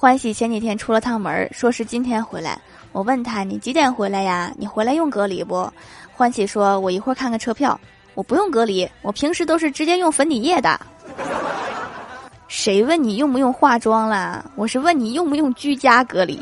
欢喜前几天出了趟门，说是今天回来。我问他：“你几点回来呀？你回来用隔离不？”欢喜说：“我一会儿看看车票，我不用隔离，我平时都是直接用粉底液的。”谁问你用不用化妆啦？我是问你用不用居家隔离。